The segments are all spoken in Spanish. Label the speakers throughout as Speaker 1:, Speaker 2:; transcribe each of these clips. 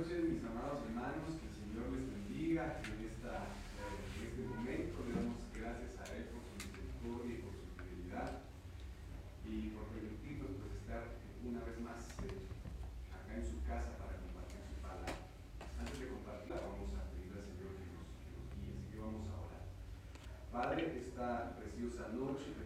Speaker 1: noches, mis amados hermanos, que el Señor les bendiga eh, en, este momento. Le damos gracias a Él por su misericordia y por su fidelidad y por permitirnos pues, estar una vez más eh, acá en su casa para compartir su palabra. Antes de compartirla, vamos a pedir al Señor que nos, guíe, así que vamos a orar. Padre, esta preciosa noche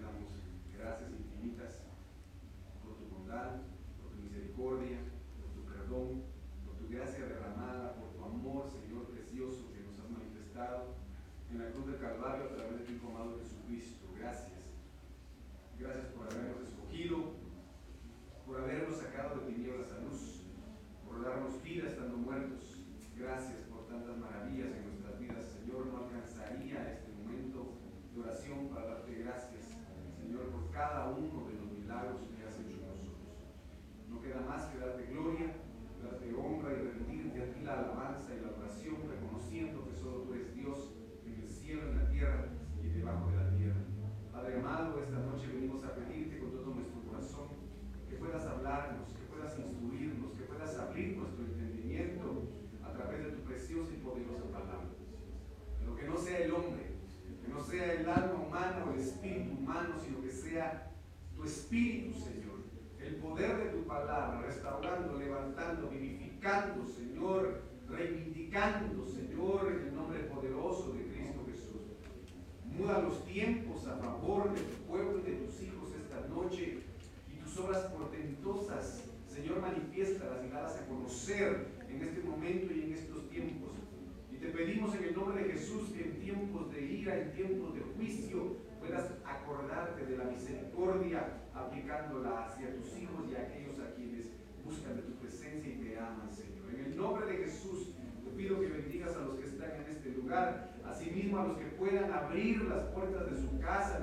Speaker 1: puedan abrir las puertas de su casa,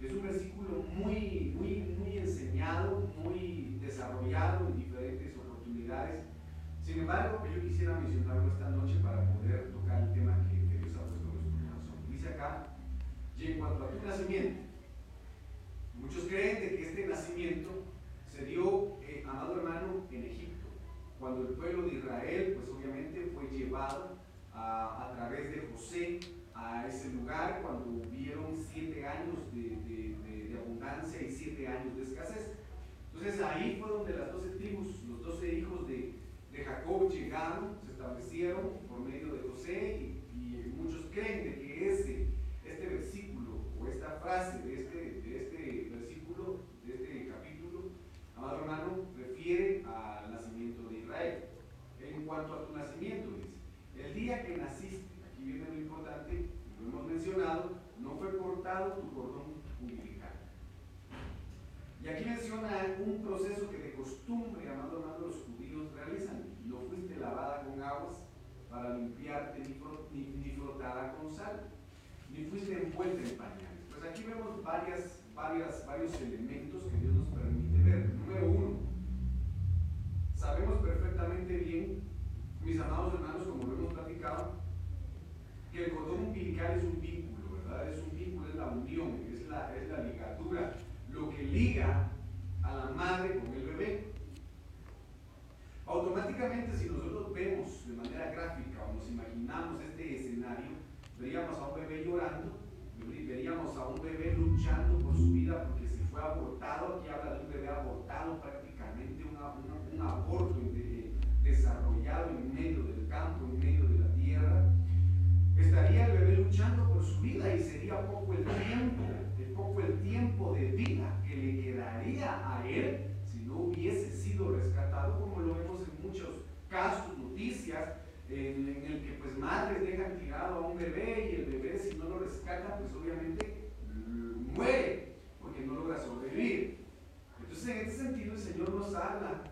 Speaker 1: es un versículo muy, muy, muy enseñado, muy desarrollado en diferentes oportunidades. Sin embargo, yo quisiera mencionarlo esta noche para poder tocar el tema en medio del campo, en medio de la tierra. Estaría el bebé luchando por su vida y sería poco el tiempo, poco el tiempo de vida que le quedaría a él si no hubiese sido rescatado, como lo vemos en muchos casos, noticias en, el que pues madres dejan tirado a un el bebé si no lo rescata pues obviamente mm, muere porque no logra sobrevivir. Entonces en este sentido el Señor nos habla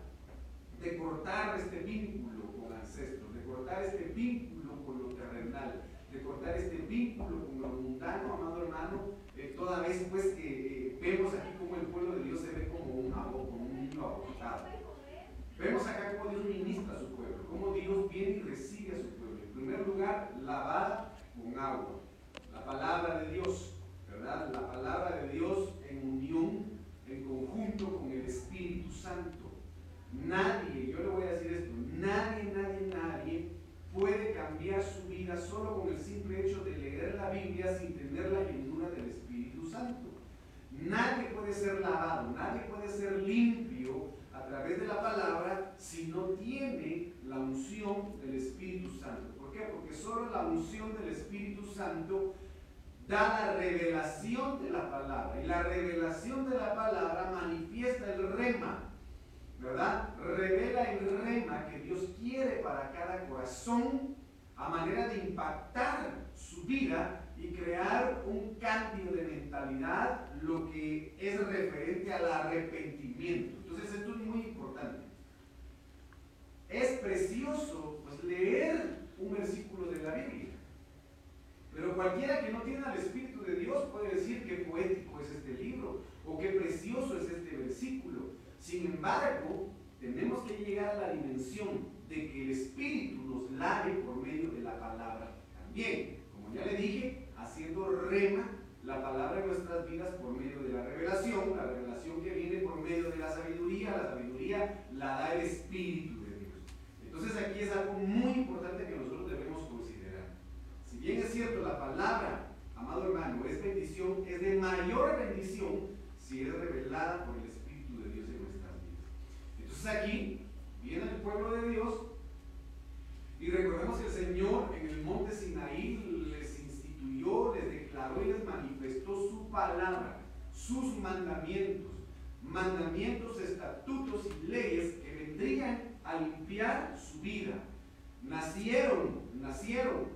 Speaker 1: de cortar este vínculo con ancestros, de cortar este vínculo con lo terrenal, de cortar este vínculo con lo mundano, amado hermano, eh, toda vez pues que eh, vemos aquí como el pueblo de Dios se ve como un, como un niño abortado. Vemos acá cómo Dios ministra a su pueblo, cómo Dios viene y recibe a su pueblo. En primer lugar, lavada con agua. La palabra de Dios, ¿verdad? La palabra de Dios en unión, en conjunto con el Espíritu Santo. Nadie, yo le voy a decir esto, nadie, nadie, nadie puede cambiar su vida solo con el simple hecho de leer la Biblia sin tener la llenura del Espíritu Santo. Nadie puede ser lavado, nadie puede ser limpio a través de la palabra si no tiene la unción del Espíritu Santo. ¿Por qué? Porque solo la unción del Espíritu Santo da la revelación de la palabra. Y la revelación de la palabra manifiesta el rema, ¿verdad? Revela el rema que Dios quiere para cada corazón a de impactar su vida y crear un cambio de mentalidad, lo que es referente al arrepentimiento. Entonces esto es muy importante. Es precioso pues, leer un versículo de la Biblia, pero cualquiera que no tiene al Espíritu de Dios puede decir que poético es este libro o qué precioso es este versículo. Sin embargo, tenemos que llegar a la dimensión de que el Espíritu nos lave por medio de la palabra. También, como ya le dije, haciendo rema la palabra en nuestras vidas por medio de la revelación, la revelación que viene por medio de la sabiduría, la sabiduría la da el Espíritu de Dios. Entonces aquí es algo muy importante que nosotros debemos considerar. Si bien es cierto, la palabra, amado hermano, es bendición, es de mayor bendición si es revelada por el Espíritu de Dios en nuestras vidas. Entonces aquí pueblo de Dios y recordemos que el Señor en el monte Sinaí les instituyó, les declaró y les manifestó su palabra, sus mandamientos, mandamientos, estatutos y leyes que vendrían a limpiar su vida. Nacieron, nacieron,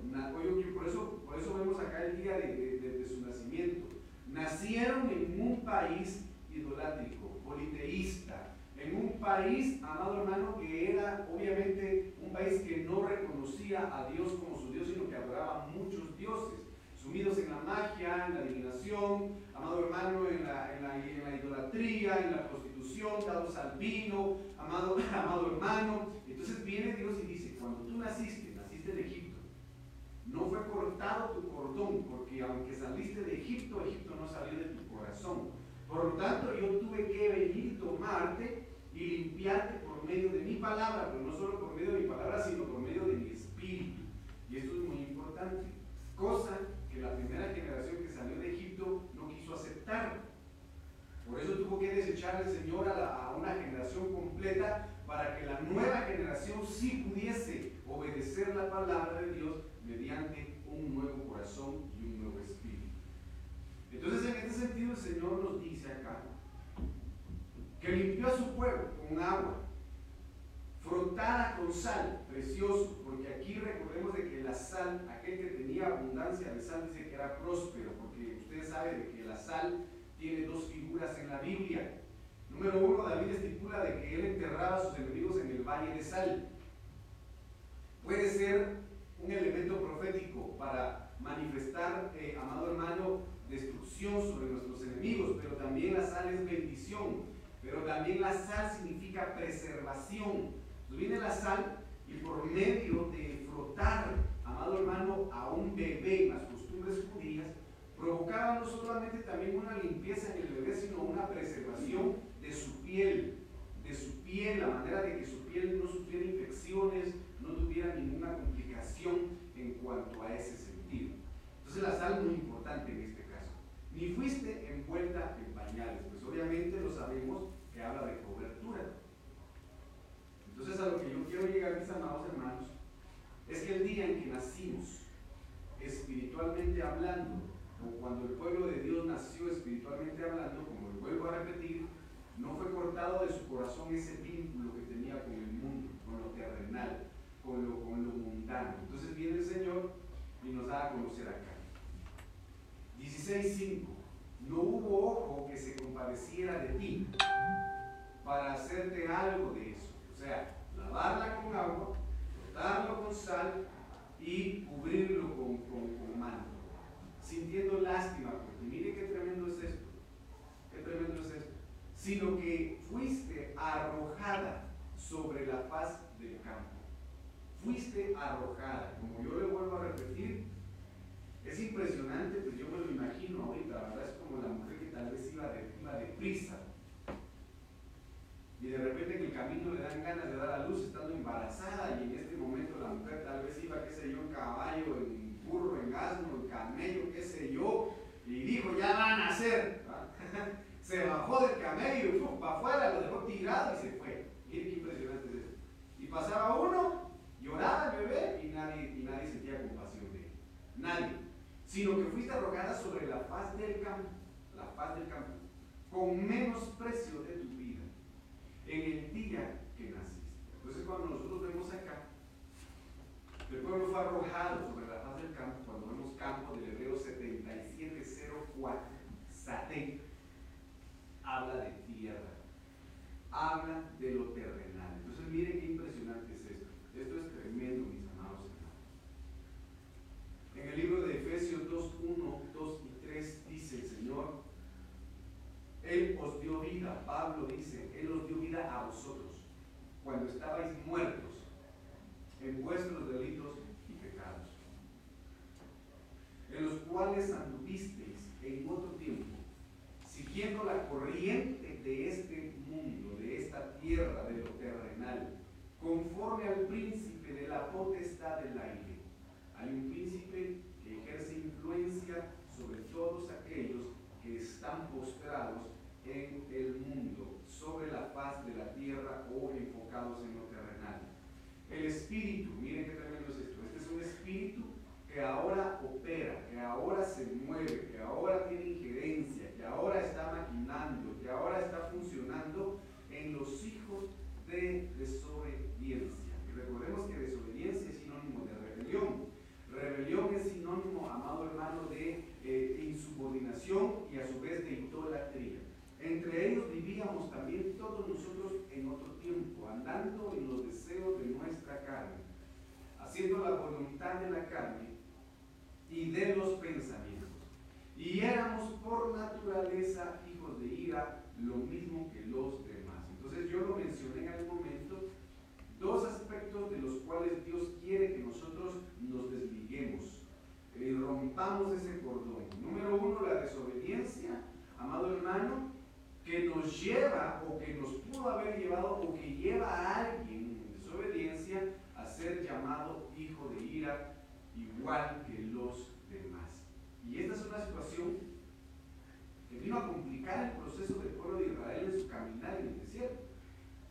Speaker 1: por, eso, por eso vemos acá el día de su nacimiento, nacieron en un país idolátrico, politeísta, en un país, amado hermano, que era obviamente un país que no reconocía a Dios como su Dios, sino que adoraba muchos dioses, sumidos en la magia, en la adivinación, amado hermano, en la, en la, idolatría, en la prostitución, dados al vino, amado, amado hermano. Entonces viene Dios y dice, cuando tú naciste, naciste de Egipto, no fue cortado tu cordón, porque aunque saliste de Egipto, Egipto no salió de tu corazón. Por lo tanto, yo tuve que venir tomarte y limpiarte por medio de mi palabra, pero no solo por medio de mi palabra, sino por medio de mi espíritu. Y esto es muy importante, cosa que la primera generación que salió de Egipto no quiso aceptar. Por eso tuvo que desechar el Señor a, a una generación completa para que la nueva generación sí pudiese obedecer la palabra de Dios mediante un nuevo corazón y un nuevo espíritu. Entonces en este sentido el Señor nos dice acá, que limpió a su pueblo con agua, frotada con sal, precioso, porque aquí recordemos de que la sal, aquel que tenía abundancia de sal, dice que era próspero, porque ustedes saben de que la sal tiene dos figuras en la Biblia. Número uno, David estipula de que él enterraba a sus enemigos en el valle de sal. Puede ser un elemento profético para manifestar, eh, amado hermano, destrucción sobre nuestros enemigos es bendición, pero también la sal significa preservación. Entonces viene la sal y por medio de frotar, amado hermano, a un bebé en las costumbres judías, provocaba no solamente también una limpieza en el bebé, sino una preservación de su piel, de su piel, la manera de que su piel no sufriera infecciones, no tuviera ninguna complicación en cuanto a ese sentido. Entonces la sal es muy importante en este caso. Ni fuiste envuelta en pañales, pues obviamente lo sabemos que habla de cobertura. Entonces a lo que yo quiero llegar, mis amados hermanos, es que el día en que nacimos, espiritualmente hablando, o cuando el pueblo de Dios nació espiritualmente hablando, como lo vuelvo a repetir, no fue cortado de su corazón ese vínculo que tenía con el mundo, con lo terrenal, con lo, con lo mundano. Entonces viene el Señor y nos da a conocer acá. 16.5. No hubo ojo que se compadeciera de ti para hacerte algo de eso. O sea, lavarla con agua, frotarlo con sal y cubrirlo con, con, con manto. Sintiendo lástima, porque mire qué tremendo es esto. Qué tremendo es esto. Sino que fuiste arrojada sobre la faz del campo. Fuiste arrojada. Como yo le vuelvo a repetir, es impresionante, pues yo me lo imagino ahorita, la verdad es la mujer que tal vez iba de, iba deprisa. Y de repente en el camino le dan ganas de dar a luz estando embarazada y en este momento la mujer tal vez iba, qué sé yo, en caballo, en burro, en asno, en camello, qué sé yo, y dijo, ya van a nacer. se bajó del camello y fue para afuera, lo dejó tirado y se fue. Miren qué impresionante es eso. Y pasaba uno, lloraba el bebé y nadie, y nadie sentía compasión de él. Nadie sino que fuiste arrojada sobre la faz del campo, faz del campo, con menos precio de tu vida, en el día que naciste. Entonces cuando nosotros vemos acá, el pueblo fue arrojado sobre la faz del campo, cuando vemos campo del Hebreo 7704, Satén, habla de tierra, habla de lo terrenal. Entonces miren qué impresionante es esto. Esto es tremendo, mis amados en el libro de Efesios 2, 1, 2 y 3 dice el Señor, Él os dio vida, Pablo dice, Él os dio vida a vosotros cuando estabais muertos en vuestros delitos y pecados, en los cuales anduvisteis en otro tiempo, siguiendo la corriente de este mundo, de esta tierra, de lo terrenal, conforme al príncipe de la potestad del aire hay un príncipe que ejerce influencia sobre todos aquellos que están postrados en el mundo, sobre la faz de la tierra o enfocados en lo terrenal. El espíritu, miren qué tremendo es esto, este es un espíritu que ahora opera, que ahora se mueve, que ahora tiene injerencia, que ahora está maquinando, que ahora está funcionando en los hijos de desobediencia. Y recordemos que desobediencia es sinónimo de rebelión. Rebelión es sinónimo, amado hermano, de eh, insubordinación y a su vez de idolatría. Entre ellos vivíamos también todos nosotros en otro tiempo, andando en los deseos de nuestra carne, haciendo la voluntad de la carne y de los pensamientos. Y éramos por naturaleza hijos de ira, lo mismo que los demás. Entonces yo lo mencioné en algún momento, dos aspectos de los cuales Dios quiere que nosotros nos desliguemos y rompamos ese cordón. Número uno, la desobediencia, amado hermano, que nos lleva o que nos pudo haber llevado o que lleva a alguien en desobediencia a ser llamado hijo de ira igual que los demás. Y esta es una situación que vino a complicar el proceso del pueblo de Israel en su caminar en el desierto.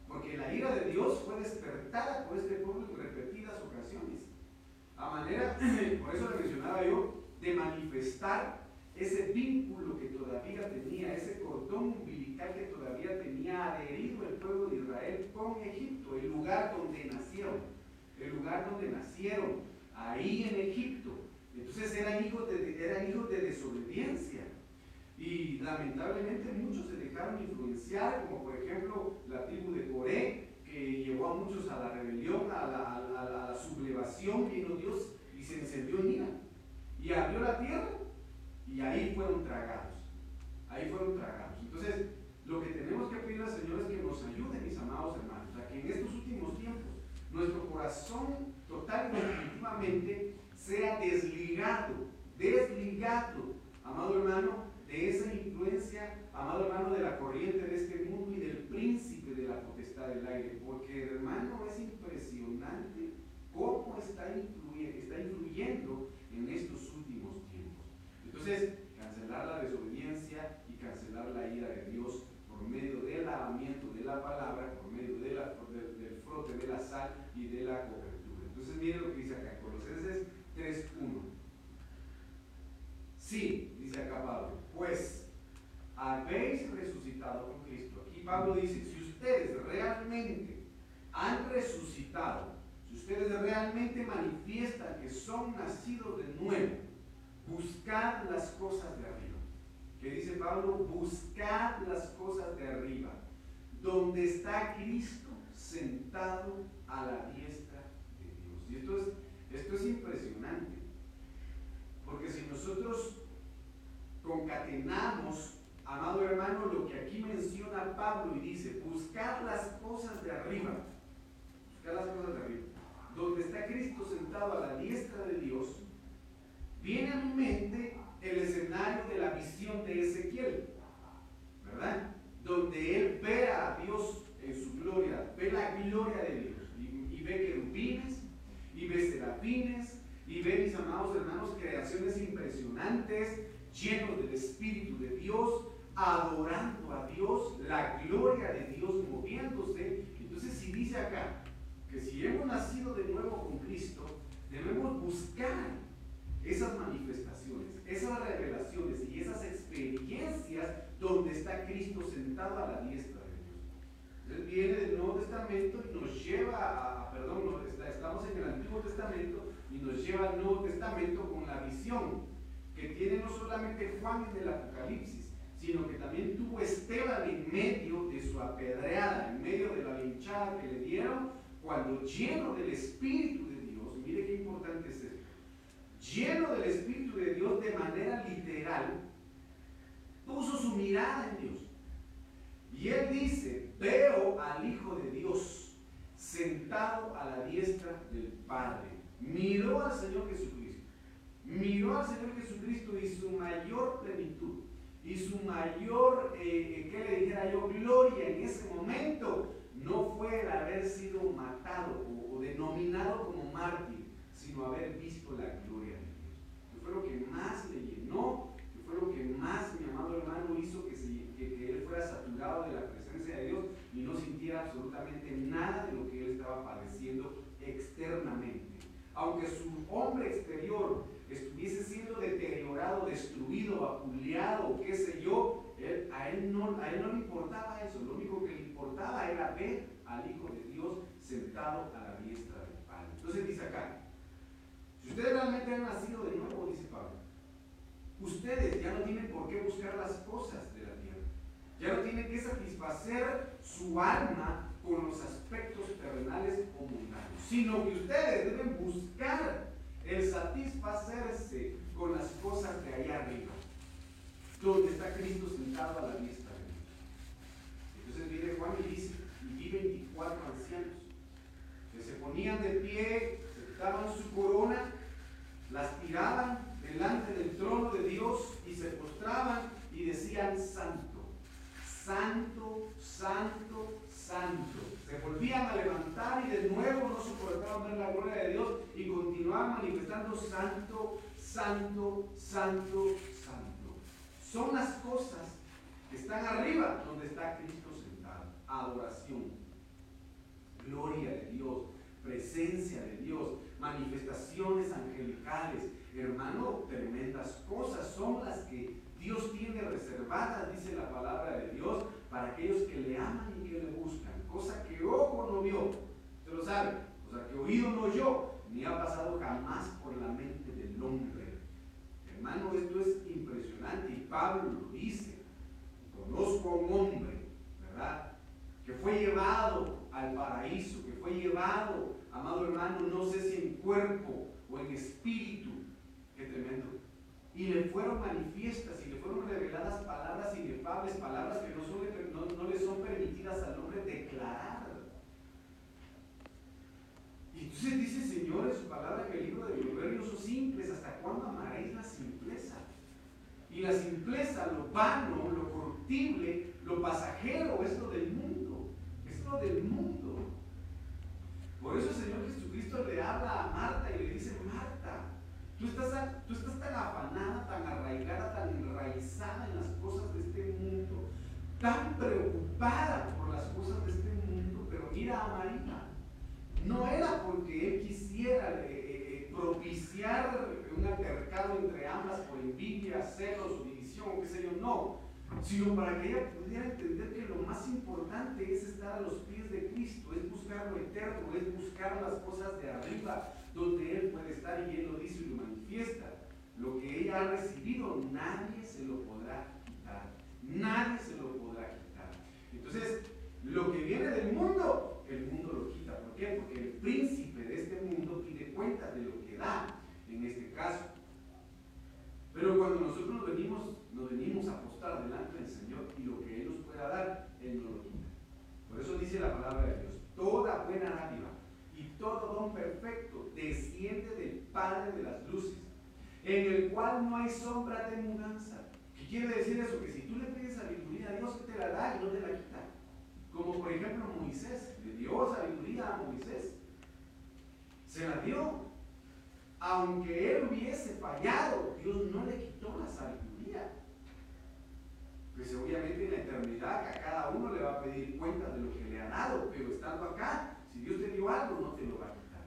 Speaker 1: Porque la ira de Dios fue despertada por este pueblo en repetidas ocasiones a manera, por eso le mencionaba yo, de manifestar ese vínculo que todavía tenía, ese cordón umbilical que todavía tenía adherido el pueblo de Israel con Egipto, el lugar donde nacieron, el lugar donde nacieron, ahí en Egipto. Entonces eran hijos de, eran hijos de desobediencia. Y lamentablemente muchos se dejaron influenciar, como por ejemplo la tribu de Coré, que llevó a muchos a la rebelión, a la, a la, sublevación, vino Dios y se encendió en ira. Y abrió la tierra y ahí fueron tragados. Ahí fueron tragados. Entonces, lo que tenemos que pedir al Señor es que nos ayude, mis amados hermanos, a que en estos últimos tiempos nuestro corazón total y definitivamente sea desligado, desligado, amado hermano, de esa influencia, amado hermano, de la corriente de este mundo y del príncipe de la potestad del aire. Porque, hermano, es impresionante cómo está, está influyendo en estos. Entonces, cancelar la desobediencia y cancelar la ira de Dios por medio del lavamiento de la palabra, por medio de la, del frote de la sal y de la cobertura. Entonces, miren lo que dice acá, Colosenses 3.1. Sí, dice acá Pablo, pues habéis resucitado con Cristo. Aquí Pablo dice, si ustedes realmente han resucitado, si ustedes realmente manifiestan que son nacidos de nuevo, buscad las cosas de arriba. ¿Qué dice Pablo? Buscad las cosas de arriba, donde está Cristo sentado a la diestra de Dios. Y esto es, esto es impresionante, porque si nosotros concatenamos, amado hermano, lo que aquí menciona Pablo y dice, buscar las cosas de arriba, buscar las cosas de arriba, donde está Cristo sentado a la diestra de Dios, viene a mi mente el escenario de la visión de Ezequiel, ¿verdad? Donde él ve a Dios en su gloria, ve la gloria de Dios y, y ve querubines y ve serafines y ve, mis amados hermanos, creaciones impresionantes llenos del Espíritu de Dios, adorando a Dios, la gloria de Dios moviéndose. Entonces, si dice acá que si hemos nacido de nuevo con Cristo, debemos buscar esas manifestaciones, esas revelaciones y esas experiencias donde está Cristo sentado a la diestra de Dios. Entonces viene del Nuevo Testamento y nos lleva a, perdón, estamos en el Antiguo Testamento y nos lleva al Nuevo Testamento con la visión que tiene no solamente Juan en el Apocalipsis, sino que también tuvo Esteban en medio de su apedreada, en medio de la linchada que le dieron, cuando lleno del Espíritu de Dios, mire qué importante es lleno del Espíritu de Dios de manera literal, puso su mirada en Dios. Y él dice, veo al Hijo de Dios sentado a la diestra del Padre. Miró al Señor Jesucristo miró al Señor Jesucristo y su mayor plenitud y su mayor, eh, eh, que le dijera yo, gloria en ese momento, no fue el haber sido matado o, denominado como mártir, sino haber visto la gloria de Dios. Que fue lo que más le llenó, que fue lo que más, mi amado hermano, hizo que, que él fuera saturado de la presencia de Dios y no sintiera absolutamente nada de lo que él estaba padeciendo externamente. Aunque su hombre exterior estuviese siendo deteriorado, destruido, vapuleado, qué sé yo, a, él no, a él no le importaba eso, lo único que le importaba era ver al Hijo de Dios sentado a la diestra del Padre. Entonces dice acá, ustedes realmente han nacido de nuevo, dice Pablo, ustedes ya no tienen por qué buscar las cosas de la tierra, ya no tienen que satisfacer su alma con los aspectos terrenales o mundanos, sino que ustedes deben buscar el satisfacerse con las cosas de allá arriba, donde está Cristo sentado a la diestra de Dios. Entonces viene Juan y dice, y vi 24 ancianos que se ponían de pie, se quitaban su corona, las tiraban delante del trono de Dios y se postraban y decían, Santo, Santo, Santo, Santo. Se volvían a levantar y de nuevo no soportaban ver la gloria de Dios y continuaban manifestando santo, santo, santo, santo. Son las cosas que están arriba donde está Cristo sentado. Adoración, gloria de Dios, presencia de Dios, manifestaciones angelicales. Hermano, tremendas cosas son las que Dios tiene reservadas, dice la palabra de Dios, para aquellos que le aman y que le buscan. Cosa que ojo no vio, usted lo sabe, cosa que oído no oyó, ni ha pasado jamás por la mente del hombre. Hermano, esto es impresionante y Pablo lo dice. Conozco a un hombre, ¿verdad? Que fue llevado al paraíso, que fue llevado, amado hermano, no sé si en cuerpo o en espíritu. Qué tremendo y le fueron manifiestas y le fueron reveladas palabras inefables, palabras que no, son, no vidas al hombre declarar. Y entonces dice Señor en su palabra que el libro de Proverbios son simples, ¿hasta cuándo amaréis la simpleza? Y la simpleza, lo vano, lo corruptible, lo pasajero, es lo del mundo. Del mundo. Por eso el Señor Jesucristo le habla a Marta y le dice, Marta, tú estás, tú estás tan afanada, tan arraigada, tan enraizada en las cosas de este mundo, tan preocupada por las cosas de este mundo, pero mira a María. No era porque él quisiera eh, eh, eh, propiciar un altercado entre ambas por envidia, celos, división, qué sé yo, no sino para que ella pudiera entender que lo más importante es estar a los pies de Cristo, es buscar lo eterno, es buscar las cosas de arriba, donde Él puede estar y Él lo dice y lo manifiesta. Lo que ella ha recibido, nadie se lo podrá quitar, nadie se lo podrá quitar. Entonces, lo que viene del mundo, el mundo lo quita. ¿Por qué? Porque el príncipe de este mundo pide cuenta de lo que da, en este caso. Pero cuando nosotros venimos, nos venimos a delante del Señor y lo que Él nos pueda dar, Él no lo quita. Por eso dice la palabra de Dios, toda buena dádiva y todo don perfecto desciende del Padre de las luces, en el cual no hay sombra de mudanza. ¿Qué quiere decir eso? Que si tú le pides sabiduría a Dios, te la da y no te la quita. Como por ejemplo Moisés, le dio sabiduría a Moisés. Se la dio. Aunque él hubiese fallado, Dios no le quitó la sabiduría. Pues obviamente en la eternidad a cada uno le va a pedir cuenta de lo que le ha dado, pero estando acá, si Dios te dio algo, no te lo va a quitar.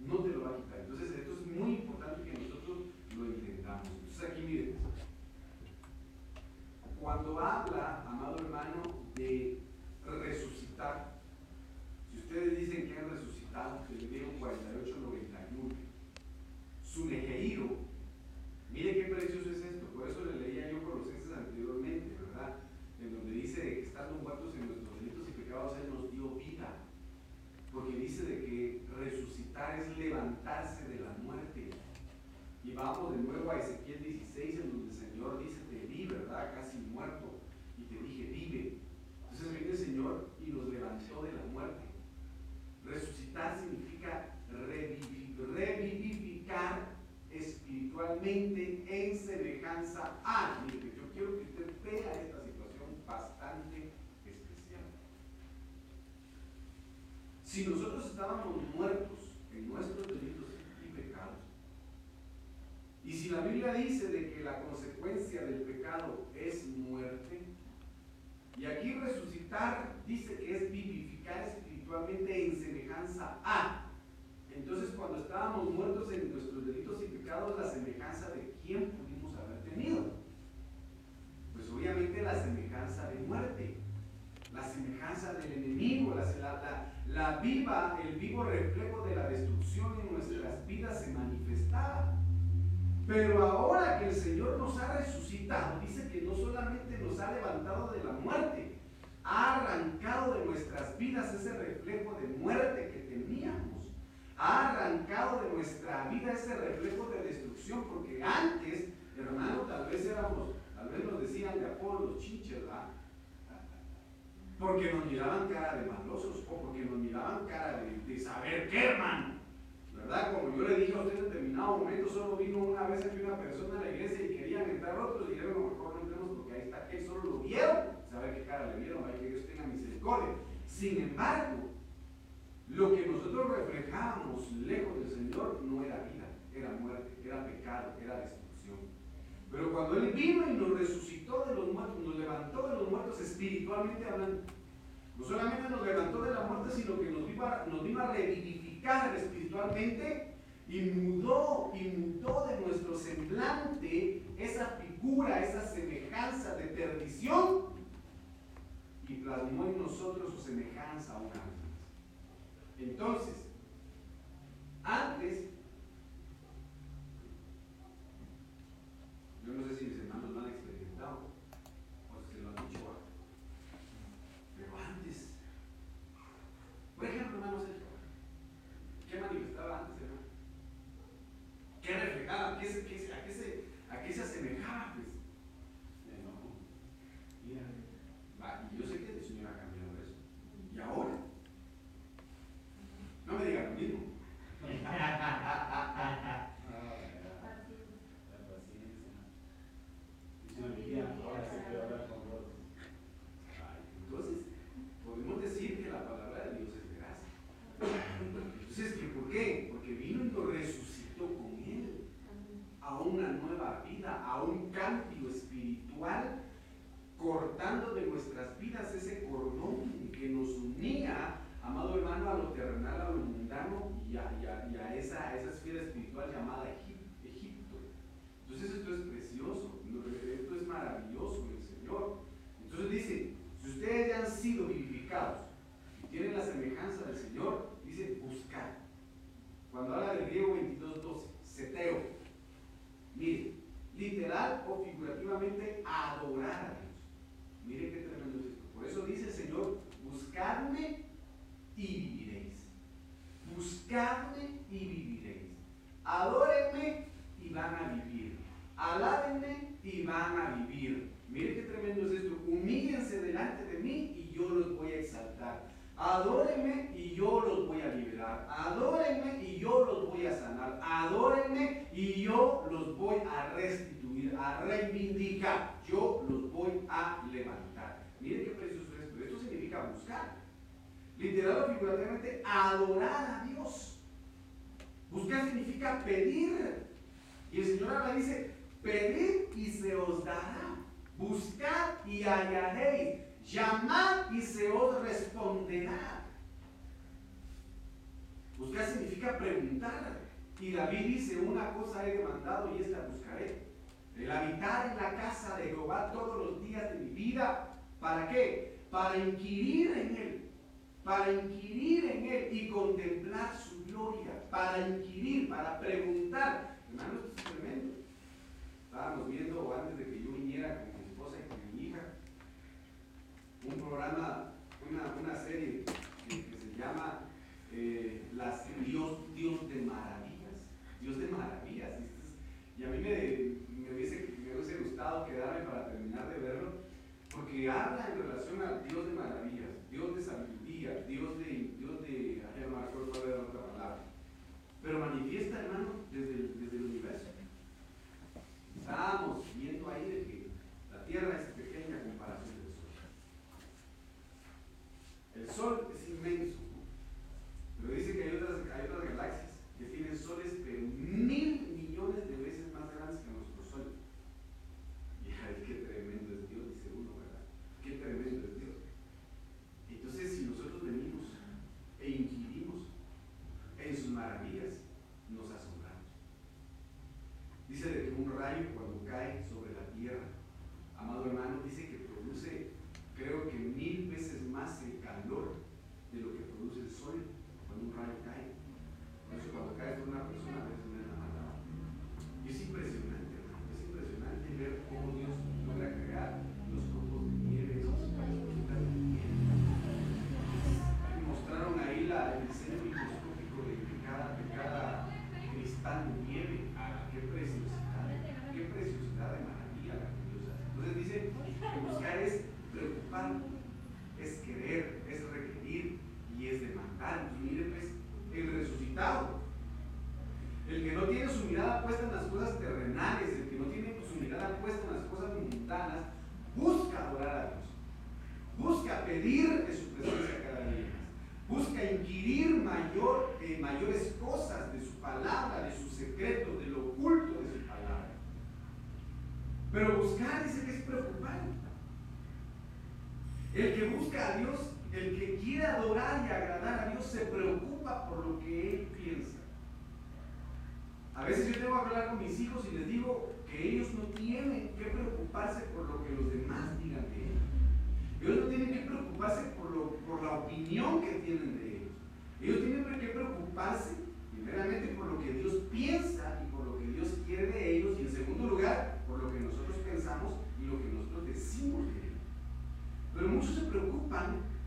Speaker 1: No te lo va a quitar. Entonces esto es muy importante que nosotros lo intentamos. Entonces aquí miren. Cuando habla, amado hermano, de resucitar, si ustedes dicen que han resucitado, que le dieron 48-91, su nejeiro, mire qué precioso es esto, por eso le leía yo Colosenses anteriormente en donde dice que estando muertos en nuestros delitos y pecados, Él nos dio vida. Porque dice de que resucitar es levantarse de la muerte. Y vamos de nuevo a Ezequiel 16, en donde el Señor dice, te vi, ¿verdad? Casi muerto. Y te dije, vive. Entonces viene el Señor y nos levantó de la muerte. Resucitar significa revivificar espiritualmente en semejanza a. Mire, yo quiero que usted vea esta situación bastante especial. Si nosotros estábamos muertos en nuestros delitos y pecados, y si la Biblia dice de que la consecuencia del pecado es muerte, y aquí resucitar dice que es vivificar espiritualmente en semejanza a. Entonces, cuando estábamos muertos en nuestros delitos y pecados, la semejanza de quién pudimos haber tenido. Pues obviamente la semejanza de muerte, la semejanza del enemigo, viva, el vivo reflejo de la destrucción en nuestras vidas se manifestaba. Pero ahora que el Señor nos ha resucitado, dice que no solamente nos ha levantado de la muerte, ha arrancado de nuestras vidas ese reflejo de muerte que teníamos ha arrancado de nuestra vida ese reflejo de destrucción, porque antes, hermano, tal vez éramos, tal vez nos decían de Apolo los chinches, ¿verdad? Porque nos miraban cara de malosos, o porque nos miraban cara de, saber qué, hermano. ¿Verdad? Yo le dije a usted en determinado momento, solo vino una vez aquí una persona a la iglesia y querían entrar otros y dijeron, lo mejor no entremos porque ahí está, que solo lo vieron. Saber qué cara le vieron, hay que Dios tenga misericordia. Sin embargo, lo que nosotros reflejábamos lejos del Señor no era vida, era muerte, era pecado, era destrucción. Pero cuando Él vino y nos resucitó de los muertos, nos levantó de los muertos espiritualmente hablando, no solamente nos levantó de la muerte, sino que nos vino nos vino a revivificar espiritualmente y mudó y mudó de nuestro semblante esa figura, esa semejanza de perdición y plasmó en nosotros su semejanza a un ángel. Entonces, antes, yo no sé si mis hermanos lo han experimentado o si se lo han dicho pero antes, por ejemplo, hermano Sergio, ¿qué manifestaba antes, ¿Qué reflejaba? ¿Qué, qué, a, qué se, ¿A qué se asemejaba? Pues? No, mira, y yo sé que el Señor ha cambiado eso. ¿Y ahora? No me diga lo mismo.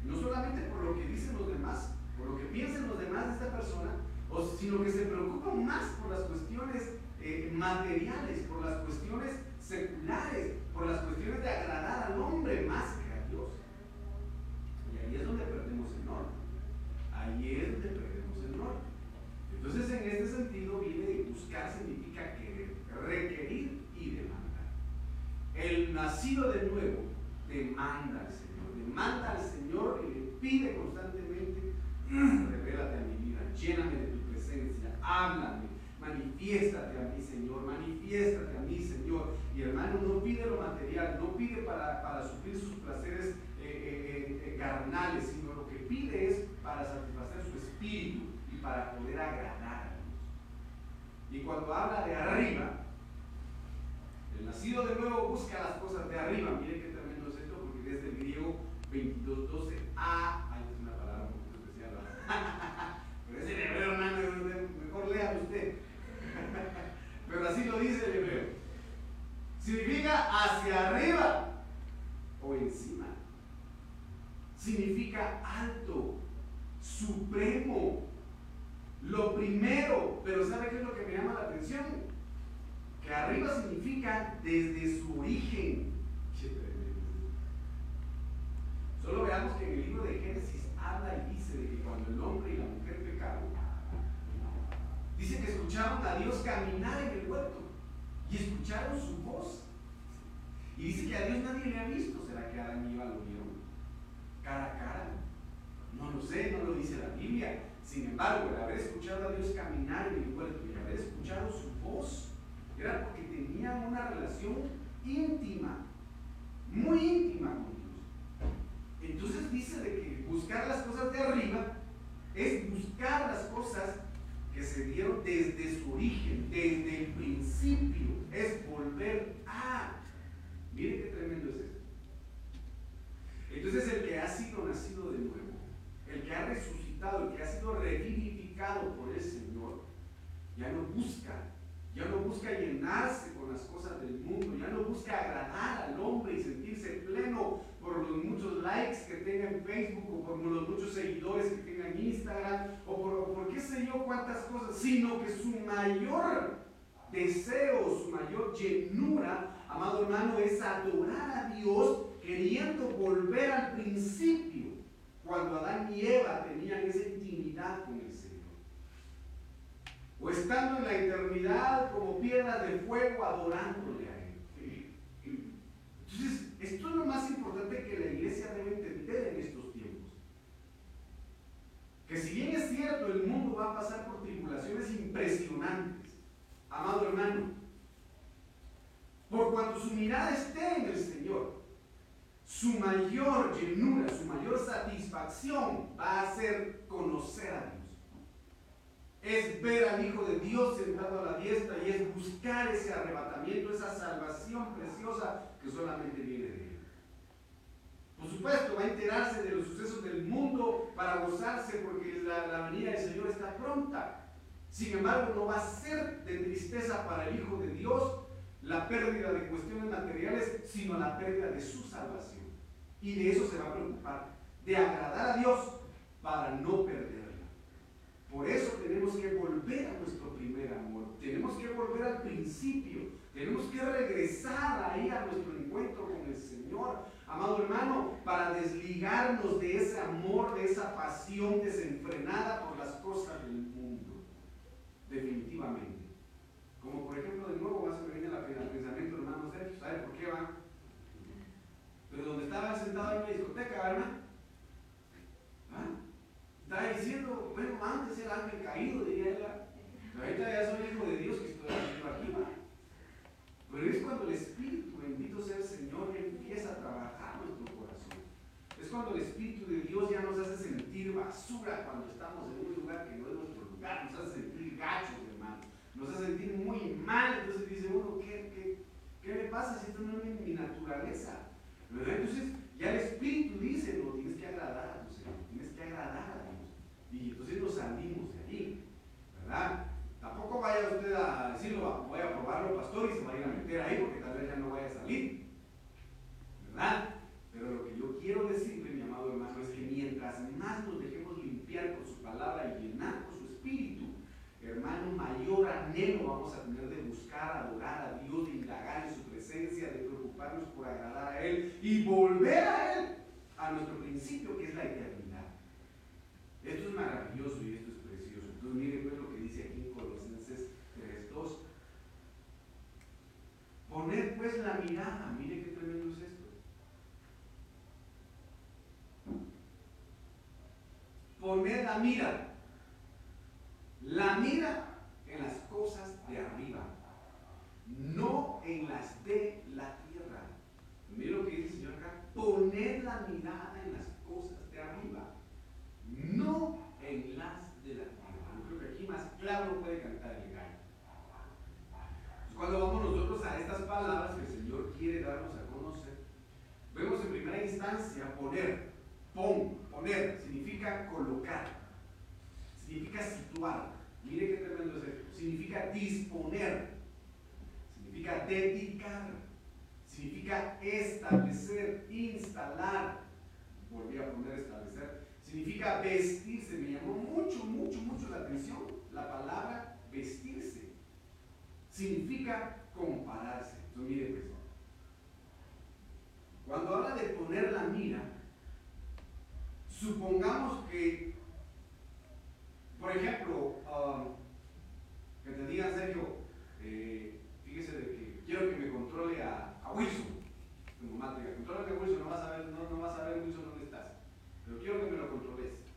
Speaker 1: no solamente por lo que dicen los demás, por lo que piensan los demás de esta persona, sino que se preocupan más por las cuestiones eh, materiales, por las cuestiones seculares, por las cuestiones de agradar al hombre más que a Dios. Y ahí es donde perdemos el norte. Ahí es donde perdemos el norte. Entonces, en este sentido, viene buscar significa querer, requerir y demandar. El nacido de nuevo demanda al Señor demanda al Señor y le pide constantemente, mm, revélate a mi vida, lléname de tu presencia, háblame, manifiéstate a mí, Señor, manifiéstate a mí, Señor. Y hermano, no pide lo material, no pide para, para suplir sus placeres eh, eh, eh, carnales, sino lo que pide es para satisfacer su espíritu y para poder agradar a Dios. Y cuando habla de arriba, el nacido de nuevo busca las cosas de arriba. mire que tremendo es esto, porque desde el griego 2212A. Ahí es una palabra un poquito especial. Pero es el hebreo, Hernández, mejor léalo usted. Pero así lo dice el hebreo. Significa hacia arriba o encima. Significa alto, supremo, lo primero. Pero ¿sabe qué es lo que me llama la atención? Que arriba significa desde su origen Solo veamos que en el libro de Génesis habla y dice de que cuando el hombre y la mujer pecaron, dice que escucharon a Dios caminar en el huerto y escucharon su voz. Y dice que a Dios nadie le ha visto. ¿Será que Adán y Eva lo vieron cara a cara? No lo sé, no lo dice la Biblia. Sin embargo, el haber escuchado a Dios caminar en el huerto y haber escuchado su voz, era porque tenían una relación íntima, muy íntima con Dios. Entonces dice de que buscar las cosas de arriba es buscar las cosas que se dieron desde su origen, desde el principio, es volver a. Miren qué tremendo es esto. Entonces el que ha sido nacido de nuevo, el que ha resucitado, el que ha sido revivificado por el Señor, ya no busca, ya no busca llenarse con las cosas del mundo, ya no busca agradar al hombre y sentirse pleno por los muchos likes que tenga en Facebook o por los muchos seguidores que tenga en Instagram o por, por qué sé yo cuántas cosas, sino que su mayor deseo, su mayor llenura, amado hermano, es adorar a Dios queriendo volver al principio, cuando Adán y Eva tenían esa intimidad con el Señor. O estando en la eternidad como piedra de fuego adorándole a Él. Entonces, esto es lo más importante que la iglesia debe entender en estos tiempos. Que si bien es cierto, el mundo va a pasar por tribulaciones impresionantes, amado hermano, por cuanto su mirada esté en el Señor, su mayor llenura, su mayor satisfacción va a ser conocer a Dios. Es ver al Hijo de Dios sentado a la diestra y es buscar ese arrebatamiento, esa salvación preciosa que solamente viene de Él. Por supuesto, va a enterarse de los sucesos del mundo para gozarse porque la, la venida del Señor está pronta. Sin embargo, no va a ser de tristeza para el Hijo de Dios la pérdida de cuestiones materiales, sino la pérdida de su salvación. Y de eso se va a preocupar, de agradar a Dios para no perderla. Por eso tenemos que volver a nuestro primer amor, tenemos que volver al principio, tenemos que regresar ahí a nuestro encuentro con el Señor, amado hermano, para desligarnos de ese amor, de esa pasión desenfrenada por las cosas del mundo. Definitivamente. Como por ejemplo, de nuevo, más me viene al pensamiento, hermano Sergio, ¿sabe por qué va? Pero donde estaba sentado en la discoteca, ¿verdad? Estaba diciendo, bueno, antes era ángel caído, diría él. Ahorita ya soy hijo de Dios que estoy aquí, ¿va? Pero es cuando el Espíritu, bendito sea el Señor, empieza a trabajar nuestro corazón. Es cuando el Espíritu de Dios ya nos hace sentir basura cuando estamos en un lugar que no es nuestro lugar, nos hace sentir gachos, hermano. Nos hace sentir muy mal. Entonces dice uno, ¿qué, qué, qué me pasa si esto no es mi naturaleza? Entonces ya el Espíritu dice, no, tienes que agradar a Señor, tienes que agradar. Y entonces nos salimos de allí, ¿verdad? Tampoco vaya usted a decirlo, voy a probarlo, pastor, y se va a ir a meter ahí porque tal vez ya no vaya a salir, ¿verdad? Pero lo que yo quiero decirle, mi amado hermano, es que mientras más nos dejemos limpiar con su palabra y llenar con su espíritu, hermano, mayor anhelo vamos a tener de buscar, adorar a Dios, de indagar en su presencia, de preocuparnos por agradar a Él y volver a Él, a nuestro principio que es la eternidad. Esto es maravilloso y esto es precioso. Entonces mire pues lo que dice aquí en Colosenses 3.2. Poner pues la mirada, mire qué tremendo es esto. Poner la mira. La mira en las cosas de arriba, no en las de la tierra. Mira lo que dice el Señor acá. Poner la mirada en las cosas de arriba, no en las de la tierra. Yo creo que aquí más claro puede cantar el gallo. Cuando vamos nosotros a estas palabras que el Señor quiere darnos a conocer, vemos en primera instancia poner, pon, poner, significa colocar, significa situar. Mire qué tremendo es esto. Significa disponer, significa dedicar, significa establecer, instalar. Volví a poner establecer. Significa vestirse. Me llamó mucho, mucho, mucho la atención la palabra vestirse. Significa compararse. Entonces, mire, pues, cuando habla de poner la mira, supongamos que, por ejemplo, um, que te digan, Sergio, eh, fíjese de que quiero que me controle a, a Wilson. Tu mamá te a Wilson, no vas a ver, no, no vas a ver. Pero quiero que me lo controles.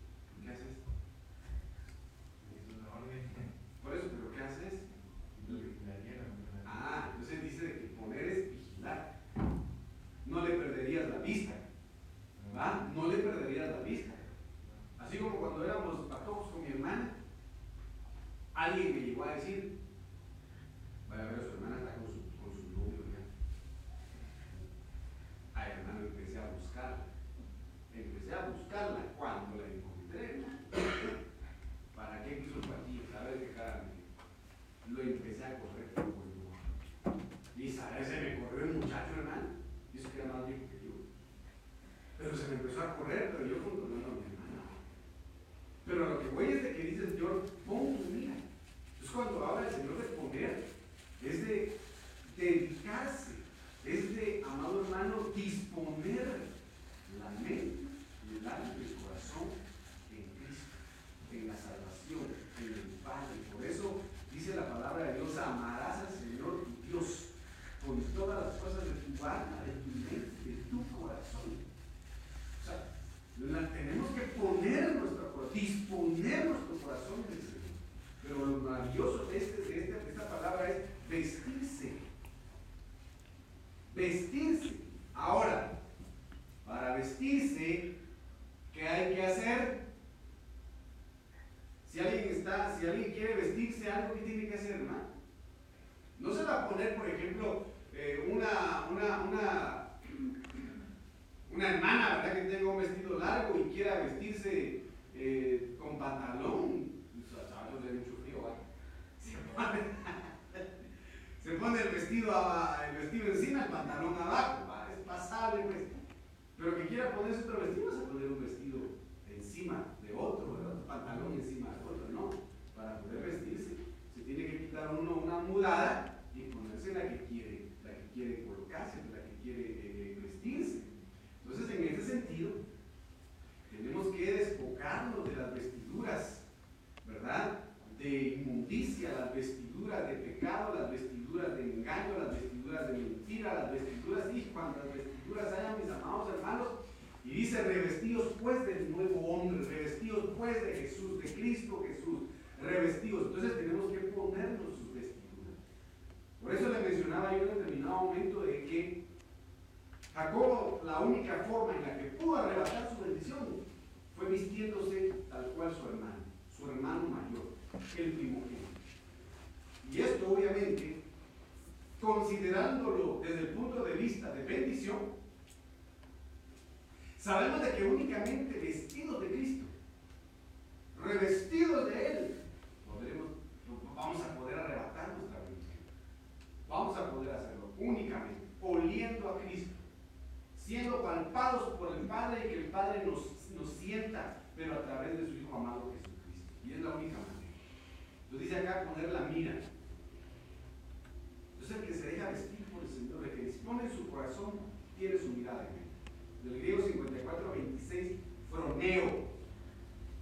Speaker 1: A Cristo, siendo palpados por el Padre y que el Padre nos, nos sienta, pero a través de su Hijo amado Jesucristo. Y es la única manera. Entonces dice acá poner la mira. Entonces el que se deja vestir por el Señor, el que dispone su corazón, tiene su mirada en él. Del griego 54 26, froneo.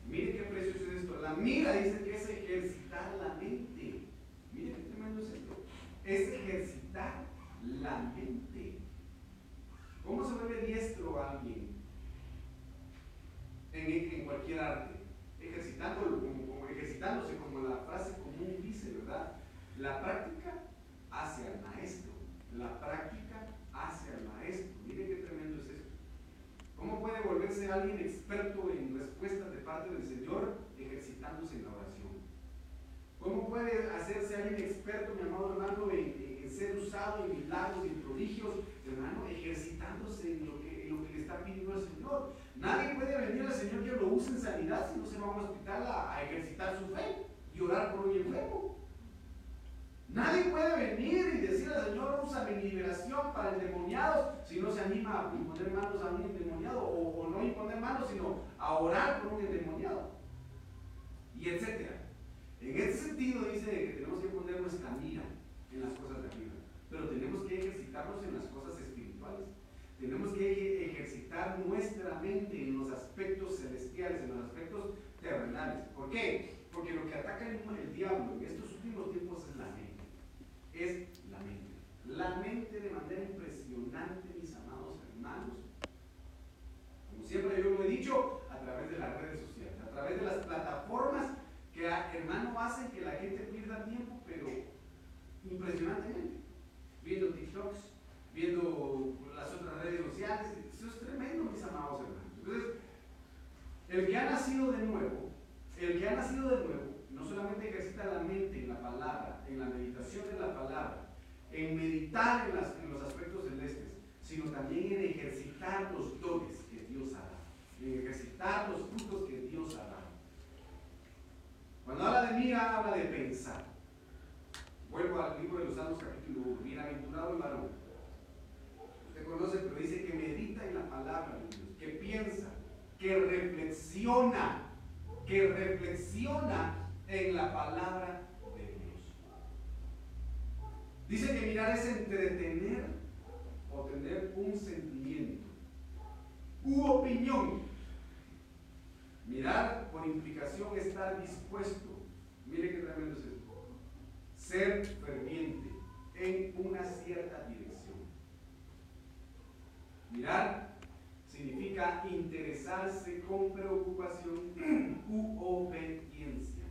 Speaker 1: Mire qué precioso es esto. La mira dice que es ejercitar la mente. Mire qué tremendo es esto. Es ejercitar la mente. ¿Cómo se vuelve diestro alguien en, cualquier arte? Ejercitándose como la frase común dice, ¿verdad? La práctica hace al maestro. La práctica hace al maestro. Mire qué tremendo es esto. ¿Cómo puede volverse alguien experto en respuestas de parte del Señor ejercitándose en la oración? ¿Cómo puede hacerse alguien experto, mi amado hermano, en, ser usado en milagros y prodigios, hermano, ejercitándose en lo, que, en lo que le está pidiendo al Señor? Nadie puede venir al Señor que lo use en sanidad si no se va a un hospital a, ejercitar su fe y orar por un enfermo. Nadie puede venir y decir al Señor, usa mi liberación para endemoniados, si no se anima a imponer manos a un endemoniado, o, no imponer manos, sino a orar por un endemoniado, y etcétera. En ese sentido dice que tenemos que poner nuestra mira en las cosas de arriba, pero tenemos que ejercitarnos en las cosas espirituales. Tenemos que ejercitar nuestra mente en los aspectos celestiales, en los aspectos terrenales. ¿Por qué? Porque lo que ataca el diablo en estos últimos tiempos es la mente es la mente. La mente de manera impresionante, mis amados hermanos. Como siempre yo lo he dicho, a través de las redes sociales, a través de las plataformas que, hermano, hacen que la gente pierda tiempo, pero impresionantemente. Viendo TikToks, viendo las otras redes sociales. Eso es tremendo, mis amados hermanos. Entonces, el que ha nacido de nuevo, el que ha nacido de nuevo, no solamente ejercita la mente en la palabra, en la meditación de la palabra, en meditar en, los aspectos celestes, sino también en ejercitar los dones que Dios ha dado, en ejercitar los frutos que Dios ha dado. Habla de pensar. Vuelvo al libro de los Salmos capítulo 1, bienaventurado el varón. Usted conoce, pero dice que medita en la palabra de Dios, que piensa, que reflexiona, que reflexiona en la palabra de Dios. Dice que mirar es entretener o tener un sentimiento u opinión. Mirar por implicación estar dispuesto. Mire qué tremendo es esto. Ser ferviente en una cierta dirección. Mirar significa interesarse con preocupación u obediencia.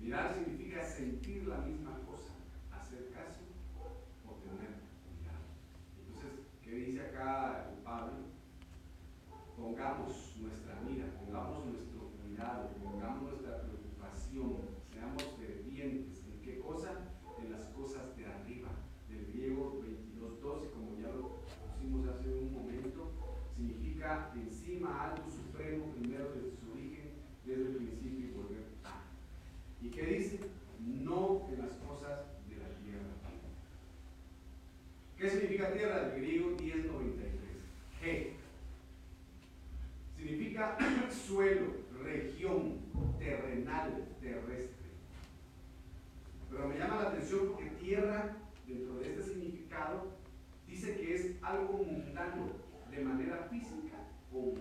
Speaker 1: Mirar significa sentir la misma cosa, hacer caso o tener cuidado. Entonces, ¿qué dice acá Pablo? Pongamos nuestra mira, pongamos nuestro cuidado, pongamos nuestra preocupación, seamos fervientes. ¿En qué cosa? En las cosas de arriba. Del griego 22.2, como ya lo pusimos hace un momento, significa encima algo supremo, primero desde su origen, desde el principio ¿Y qué dice? No en las cosas de la tierra. ¿Qué significa tierra? El griego 1093. G. Significa suelo, región, terrenal, terrestre. Pero me llama la atención porque tierra, dentro de este significado, dice que es algo mundano, de manera física o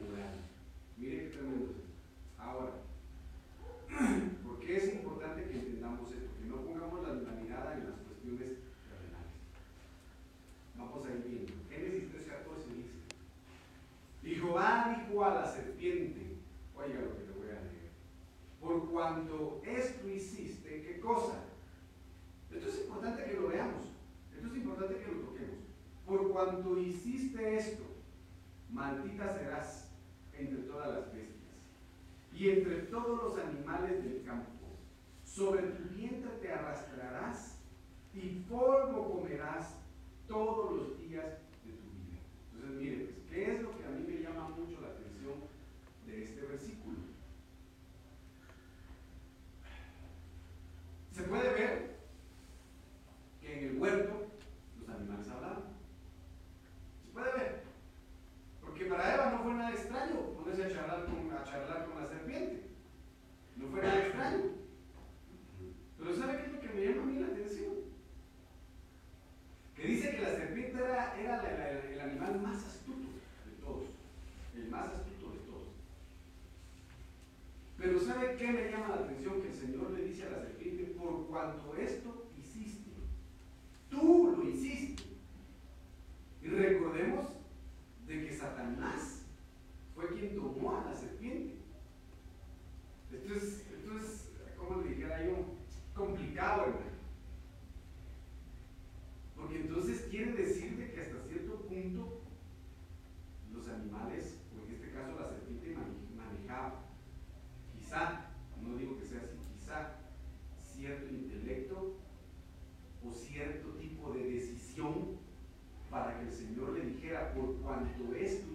Speaker 1: por cuanto esto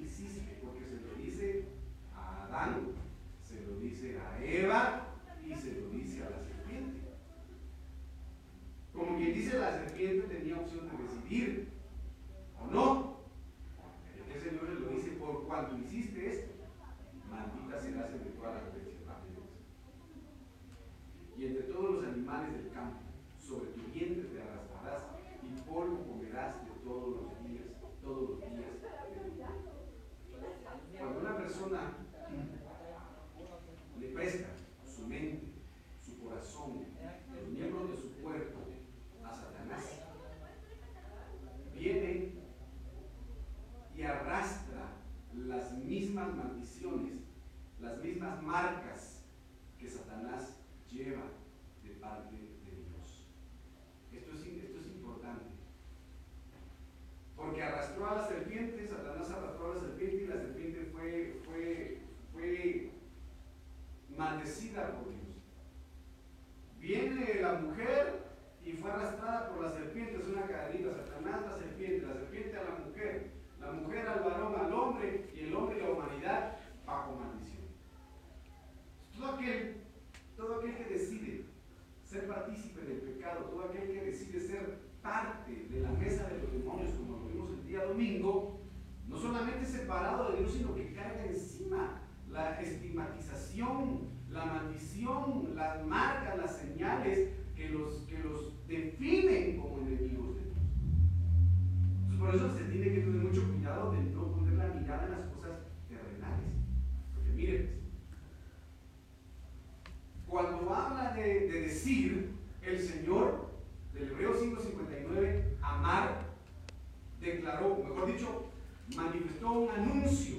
Speaker 1: un anuncio,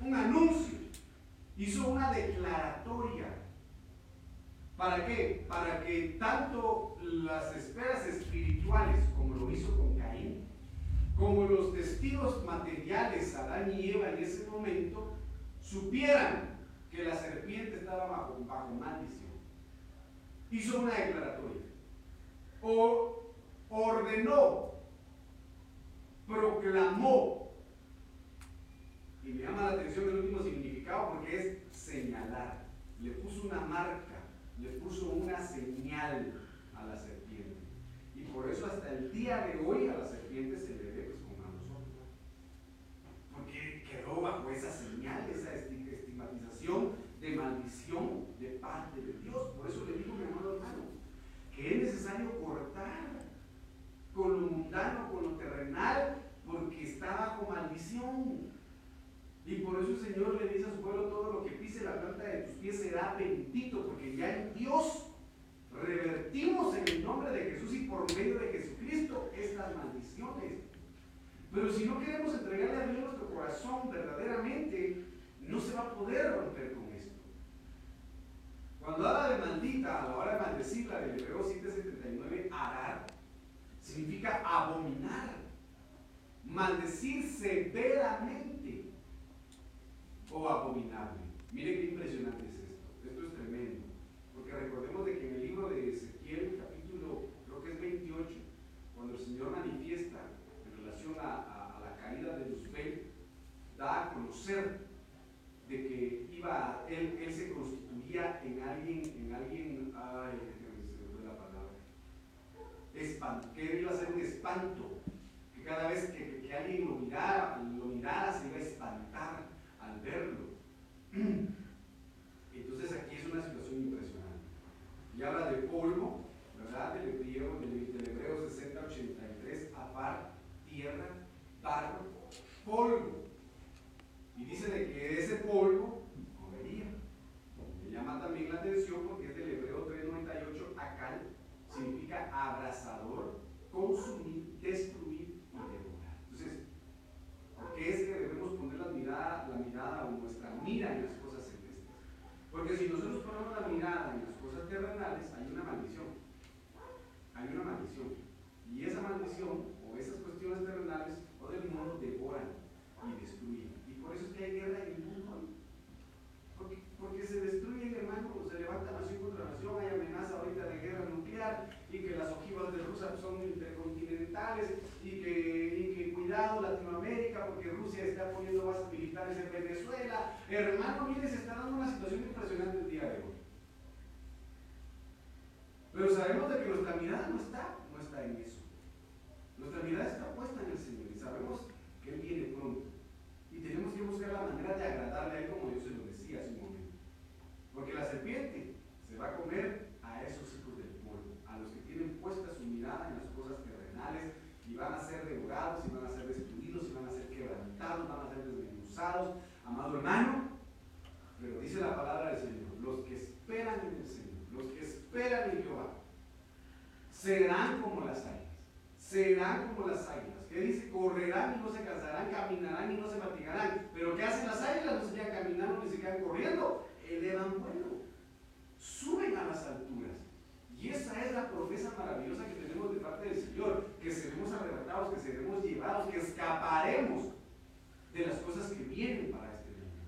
Speaker 1: un anuncio, hizo una declaratoria ¿Para qué? Para que tanto las esferas espirituales, como lo hizo con Caín, como los testigos materiales, Adán y Eva en ese momento, supieran que la serpiente estaba bajo, bajo maldición. Hizo una declaratoria. O ordenó, proclamó, y me llama la atención el último significado porque es señalar. Le puso una marca le puso una señal a la serpiente. Y por eso hasta el día de hoy a la serpiente se le ve pues, a nosotros. Porque quedó bajo esa señal, esa estigmatización de maldición de parte de Dios. Por eso le digo, mi hermano hermano, que es necesario cortar con lo mundano, con lo terrenal, porque está bajo maldición. Y por eso el Señor le dice a su pueblo, todo lo que pise la planta de tus pies será bendito, porque ya en Dios revertimos en el nombre de Jesús y por medio de Jesucristo estas maldiciones. Pero si no queremos entregarle a Dios nuestro corazón verdaderamente, no se va a poder romper con esto. Cuando habla de maldita, a la hora de maldecirla del Hebreo 779, arar, significa abominar, maldecir severamente o abominable. Mire qué impresionante es esto. Esto es tremendo. Porque recordemos de que en el libro de Ezequiel, capítulo, creo que es 28, cuando el Señor manifiesta en relación a, la caída de Luzbel, da a conocer de que iba, él, él se constituía en alguien, en alguien, ay, se la palabra, espanto, que iba a ser un espanto, que cada vez que, que alguien lo mirara, lo mirara se iba a espantar verlo. Entonces aquí es una situación impresionante. Y habla de polvo, ¿verdad? Del hebreo, del, del hebreo 6083, apar, tierra, barro, polvo. Y dice de que ese polvo serán como las águilas. Serán como las águilas. ¿Qué dice? Correrán y no se cansarán, caminarán y no se fatigarán. Pero ¿qué hacen las águilas? No se quedan caminando ni se quedan corriendo. Elevan vuelo. Suben a las alturas. Y esa es la promesa maravillosa que tenemos de parte del Señor, que seremos arrebatados, que seremos llevados, que escaparemos de las cosas que vienen para este mundo.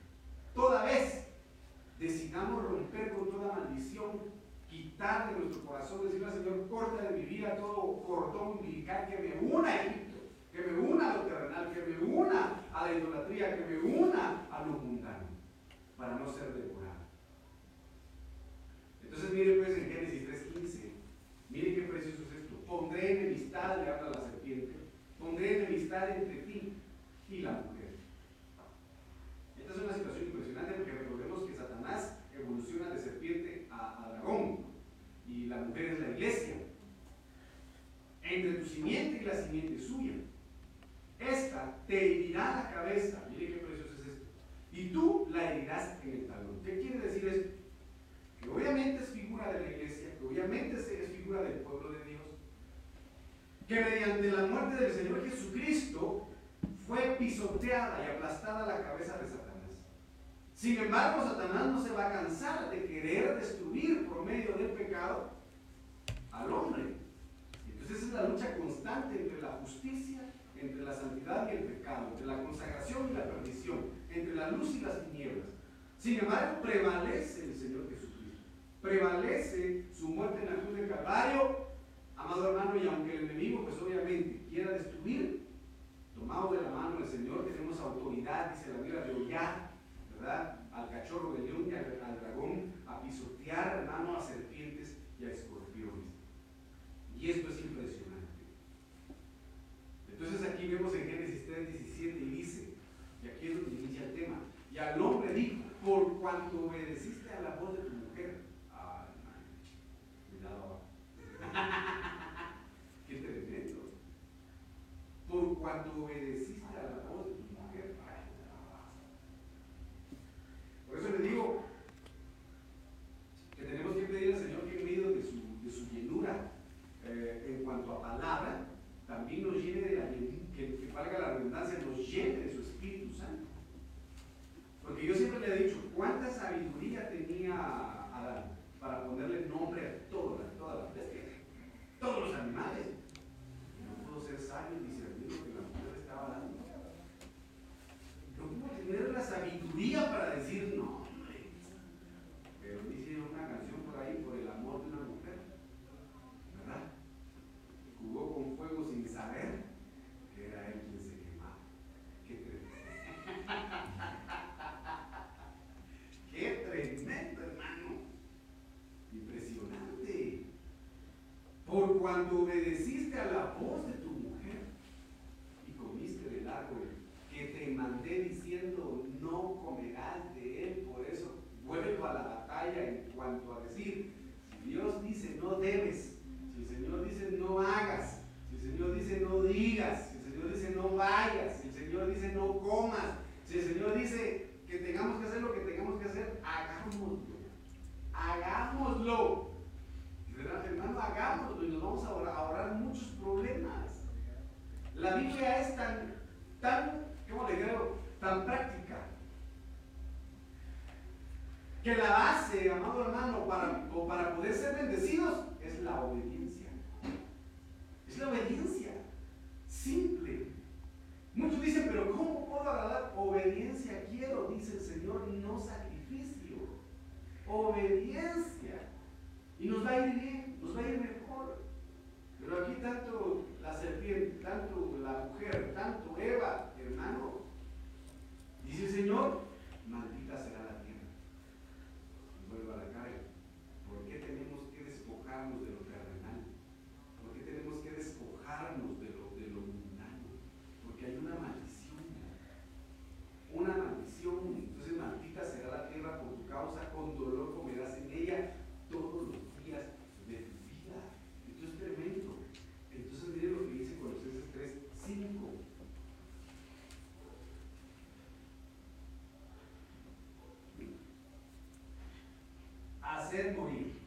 Speaker 1: Toda vez decidamos romper con toda maldición quitar de nuestro corazón, decirle al Señor, corta de mi vida todo cordón umbilical que me una a Egipto, que me una a lo terrenal, que me una a la idolatría, que me una a lo mundano, para no ser devorado. Entonces mire pues en Génesis 3.15, mire qué precioso es esto. Pondré enemistad, le habla la serpiente, pondré enemistad entre ti y la mujer. Esta es una situación impresionante porque recordemos que Satanás evoluciona de serpiente a, dragón la mujer es la iglesia. Entre tu simiente y la simiente suya. Esta te herirá la cabeza. Mire qué precioso es esto. Y tú la herirás en el talón. ¿Qué quiere decir esto? Que obviamente es figura de la iglesia, que obviamente es figura del pueblo de Dios, que mediante la muerte del Señor Jesucristo fue pisoteada y aplastada la cabeza de Satanás. Sin embargo, Satanás no se va a cansar de querer destruir por medio del pecado al hombre. Entonces es la lucha constante entre la justicia, entre la santidad y el pecado, entre la consagración y la perdición, entre la luz y las tinieblas. Sin embargo, prevalece el Señor Jesucristo. Prevalece su muerte en la cruz del Calvario, amado hermano, y aunque el enemigo, pues obviamente, quiera destruir, tomado de la mano del Señor, tenemos autoridad, dice la Biblia, de hollar, ¿verdad? Al cachorro de león y al, dragón, a pisotear, hermano, a serpientes y a escorpiones. Y esto es impresionante. Entonces aquí vemos en Génesis 3, 17 y dice, y aquí es donde inicia el tema, y al hombre dijo, por cuanto obedeciste a la voz de tu mujer, ay, cuidado, qué tremendo, por cuanto obedeciste a la voz de tu mujer, por eso le digo que tenemos que pedir al Señor que en medio de su, de su llenura eh, en cuanto a palabra, también nos llene de la que, que valga la redundancia, nos llene de su Espíritu Santo. Porque yo siempre le he dicho, ¿cuánta sabiduría tenía Adán para ponerle nombre a todas las, todas las bestias? Todos los animales. No pudo ser sabio ni discernir lo que la mujer estaba dando. No pudo tener la sabiduría para decir no, hombre. Pero dice una canción por ahí, por el amor de una mujer. ¿Verdad? Jugó con fuego sin saber que era él quien se quemaba. Qué tremendo. Qué tremendo, hermano. Impresionante. Por cuando obedeciste a la Hacer morir.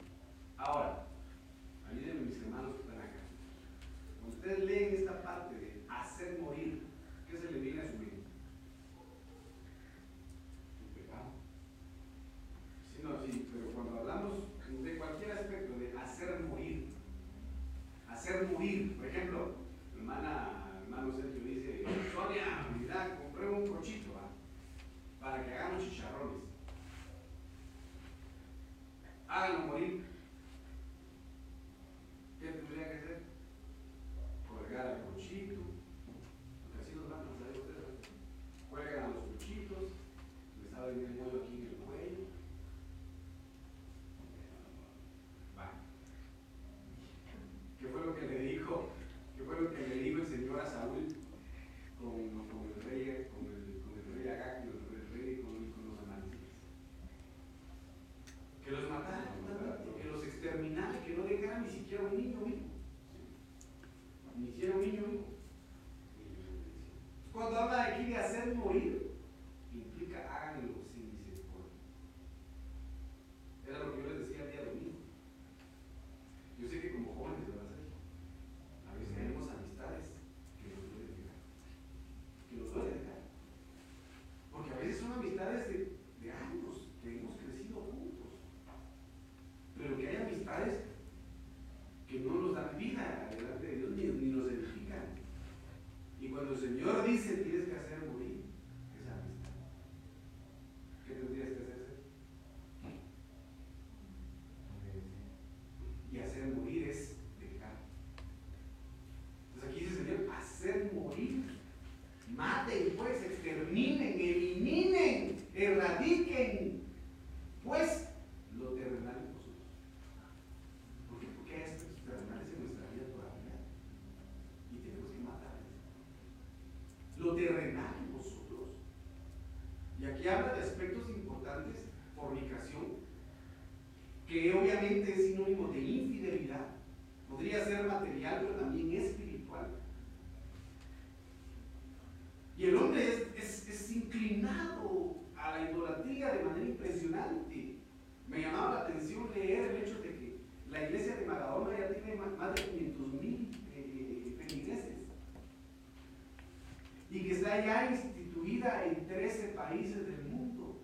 Speaker 1: Ya instituida en 13 países del mundo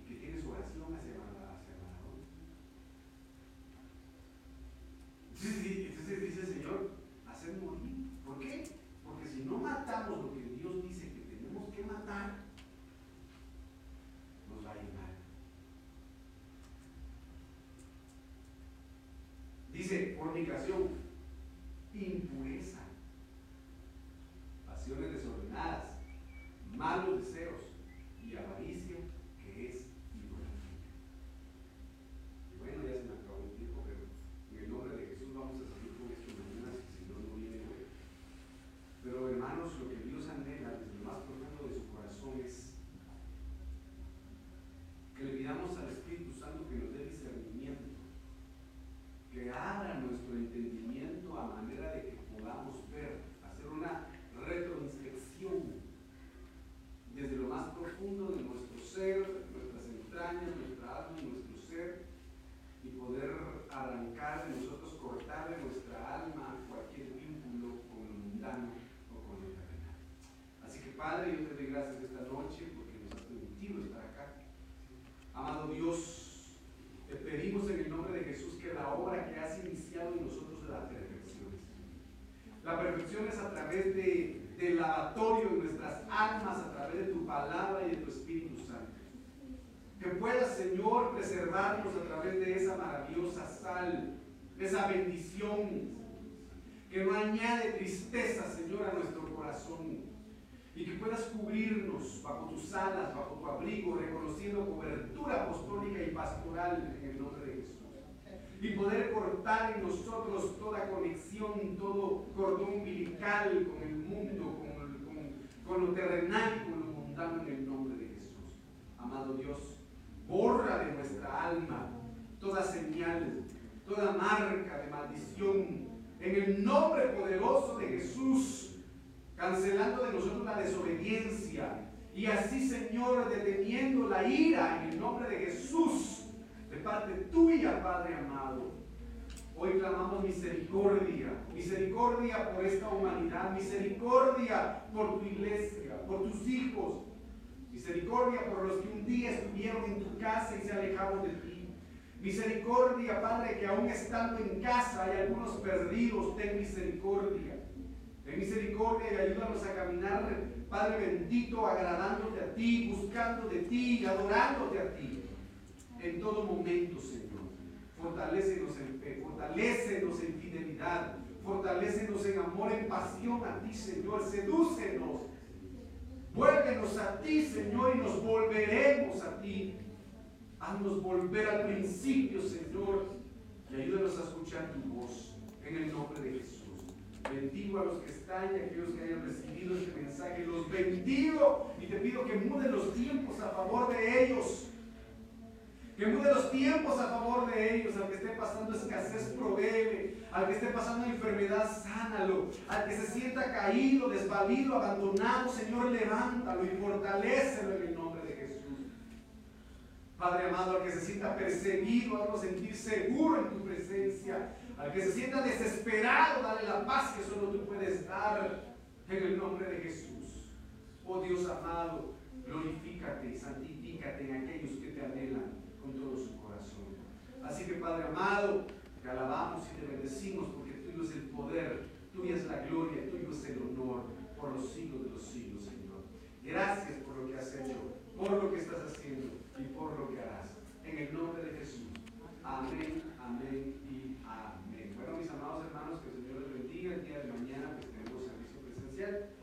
Speaker 1: y que tiene su oración hacia, Mara- hacia Maradona. Entonces, di- entonces dice el Señor, hacer morir. ¿Por qué? Porque si no matamos lo que Dios dice que tenemos que matar, nos va a mal. Dice fornicación, impureza, pasiones desordenadas, malos deseos y avaricia, que es idolatría. Y bueno, ya se me acabó el tiempo, pero en el nombre de Jesús vamos a seguir con esto mañana, si el Señor no viene hoy. Pero hermanos, lo que Dios anhela desde lo más profundo de su corazón es que le pidamos al Espíritu Santo que nos dé discernimiento, que abra nuestro entendimiento a manera de que podamos ver, hacer una retroinspección desde lo más profundo de nuestro ser, nuestras entrañas, nuestra alma y nuestro ser, y poder arrancar de nosotros, cortar de nuestra alma cualquier vínculo con lo mundano o con lo terrenal. Así que Padre, yo te doy gracias esta noche porque nos has permitido estar acá. Amado Dios, te pedimos en el nombre de Jesús que la obra que has iniciado en nosotros la perfecciones. La perfección es a través de, del lavatorio de nuestras almas, a través de tu palabra y de tu Espíritu Santo. Que puedas, Señor, preservarnos a través de esa maravillosa sal, de esa bendición, que no añade tristeza, Señor, a nuestro corazón. Y que puedas cubrirnos bajo tus alas, bajo tu abrigo, reconociendo cobertura apostólica y pastoral en el nombre de Jesús y poder cortar en nosotros toda conexión, todo cordón umbilical con el mundo, con, lo terrenal con lo mundano en el nombre de Jesús. Amado Dios, borra de nuestra alma toda señal, toda marca de maldición, en el nombre poderoso de Jesús, cancelando de nosotros la desobediencia y así, Señor, deteniendo la ira en el nombre de Jesús de parte tuya, Padre amado. Hoy clamamos misericordia, misericordia por esta humanidad, misericordia por tu iglesia, por tus hijos, misericordia por los que un día estuvieron en tu casa y se alejaron de ti. Misericordia, Padre, que aún estando en casa hay algunos perdidos, ten misericordia. Ten misericordia y ayúdanos a caminar, Padre bendito, agradándote a ti, buscando de ti y adorándote a ti en todo momento, Señor. Fortalécenos en fe, fortalécenos en fidelidad, fortalécenos en amor, en pasión a ti, Señor. Sedúcenos. Vuélvenos a ti, Señor, y nos volveremos a ti. Haznos volver al principio, Señor, y ayúdanos a escuchar tu voz en el nombre de Jesús. Bendigo a los que están y a aquellos que hayan recibido este mensaje. Los bendigo y te pido que muden los tiempos a favor de ellos Que mude los tiempos a favor de ellos. Al que esté pasando escasez, provee. Al que esté pasando enfermedad, sánalo. Al que se sienta caído, desvalido, abandonado, Señor, levántalo y fortalecelo en el nombre de Jesús. Padre amado, al que se sienta perseguido, hazlo sentir seguro en tu presencia. Al que se sienta desesperado, dale la paz que solo tú puedes dar en el nombre de Jesús. Oh Dios amado, glorifícate y santifícate en aquellos que te anhelan con todo su corazón. Así que Padre amado, te alabamos y te bendecimos porque tuyo es el poder, tuya es la gloria, tuyo es el honor por los siglos de los siglos, Señor. Gracias por lo que has hecho, por lo que estás haciendo y por lo que harás. En el nombre de Jesús mis amados hermanos, que el Señor les bendiga el día de mañana, pues tenemos servicio presencial.